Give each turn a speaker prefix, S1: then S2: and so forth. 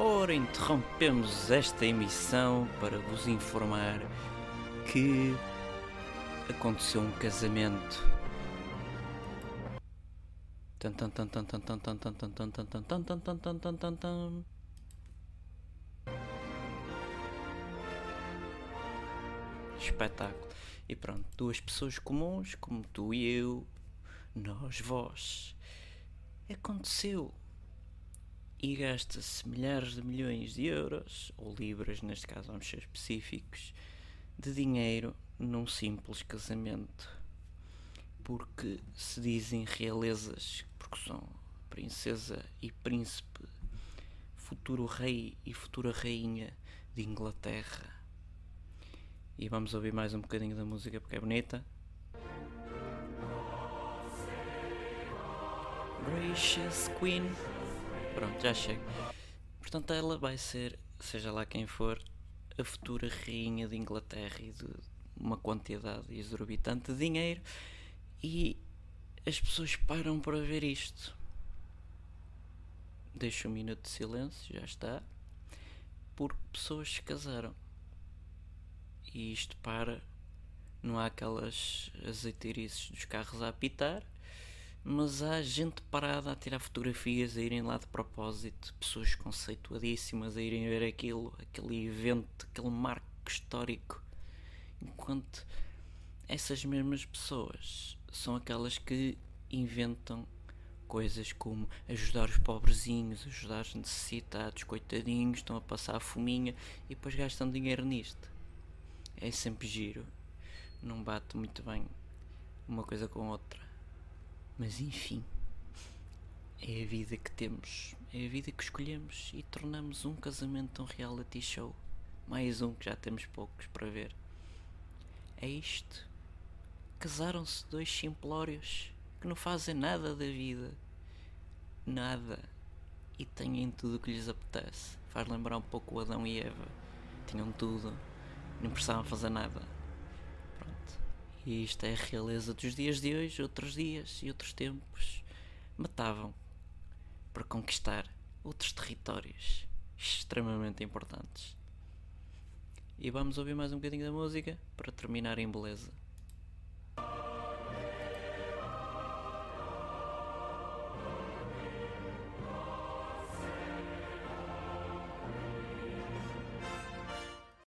S1: Ora, interrompemos esta emissão para vos informar que aconteceu um casamento. Espetáculo. E pronto, duas pessoas comuns, como tu e eu, nós, vós. Aconteceu. E gasta-se milhares de milhões de euros, ou libras, neste caso vamos ser específicos, de dinheiro num simples casamento. Porque se dizem realezas, porque são princesa e príncipe, futuro rei e futura rainha de Inglaterra. E vamos ouvir mais um bocadinho da música porque é bonita. Gracious Queen. Pronto, já chego. Portanto, ela vai ser, seja lá quem for, a futura rainha de Inglaterra e de uma quantidade exorbitante de dinheiro. E as pessoas param para ver isto. Deixa um minuto de silêncio, já está. Porque pessoas se casaram. E isto para. Não há aquelas azeiteirices dos carros a apitar mas há gente parada a tirar fotografias, a irem lá de propósito, pessoas conceituadíssimas a irem ver aquilo, aquele evento, aquele marco histórico, enquanto essas mesmas pessoas são aquelas que inventam coisas como ajudar os pobrezinhos, ajudar os necessitados, coitadinhos, estão a passar a fominha e depois gastam dinheiro nisto. É sempre giro, não bate muito bem uma coisa com outra. Mas enfim, é a vida que temos, é a vida que escolhemos e tornamos um casamento um reality show. Mais um que já temos poucos para ver. É isto. Casaram-se dois simplórios que não fazem nada da vida. Nada. E têm tudo o que lhes apetece. Faz lembrar um pouco o Adão e Eva. Tinham tudo, não precisavam fazer nada. E isto é a realeza dos dias de hoje, outros dias e outros tempos matavam para conquistar outros territórios extremamente importantes. E vamos ouvir mais um bocadinho da música para terminar em beleza.